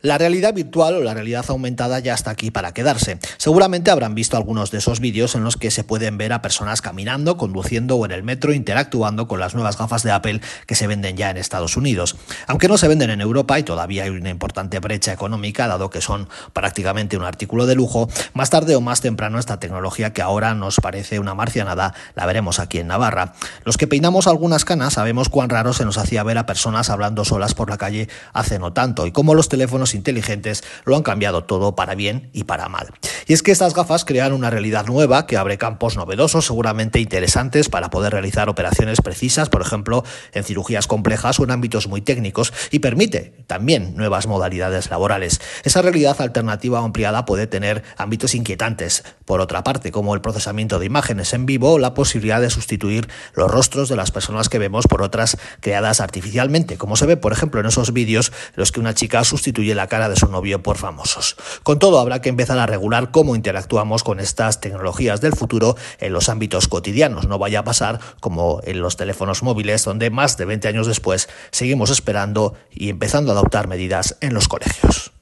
La realidad virtual o la realidad aumentada ya está aquí para quedarse. Seguramente habrán visto algunos de esos vídeos en los que se pueden ver a personas caminando, conduciendo o en el metro interactuando con las nuevas gafas de Apple que se venden ya en Estados Unidos. Aunque no se venden en Europa y todavía hay una importante brecha económica, dado que son prácticamente un artículo de lujo, más tarde o más temprano esta tecnología que ahora nos parece una marcianada la veremos aquí en Navarra. Los que peinamos algunas canas sabemos cuán raro se nos hacía ver a personas hablando solas por la calle hace no tanto y cómo los teléfonos inteligentes lo han cambiado todo para bien y para mal. Y es que estas gafas crean una realidad nueva que abre campos novedosos, seguramente interesantes para poder realizar operaciones precisas, por ejemplo, en cirugías complejas o en ámbitos muy técnicos, y permite también nuevas modalidades laborales. Esa realidad alternativa ampliada puede tener ámbitos inquietantes, por otra parte, como el procesamiento de imágenes en vivo o la posibilidad de sustituir los rostros de las personas que vemos por otras creadas artificialmente, como se ve, por ejemplo, en esos vídeos en los que una chica sustituye la cara de su novio por famosos. Con todo, habrá que empezar a regular cómo interactuamos con estas tecnologías del futuro en los ámbitos cotidianos. No vaya a pasar como en los teléfonos móviles, donde más de 20 años después seguimos esperando y empezando a adoptar medidas en los colegios.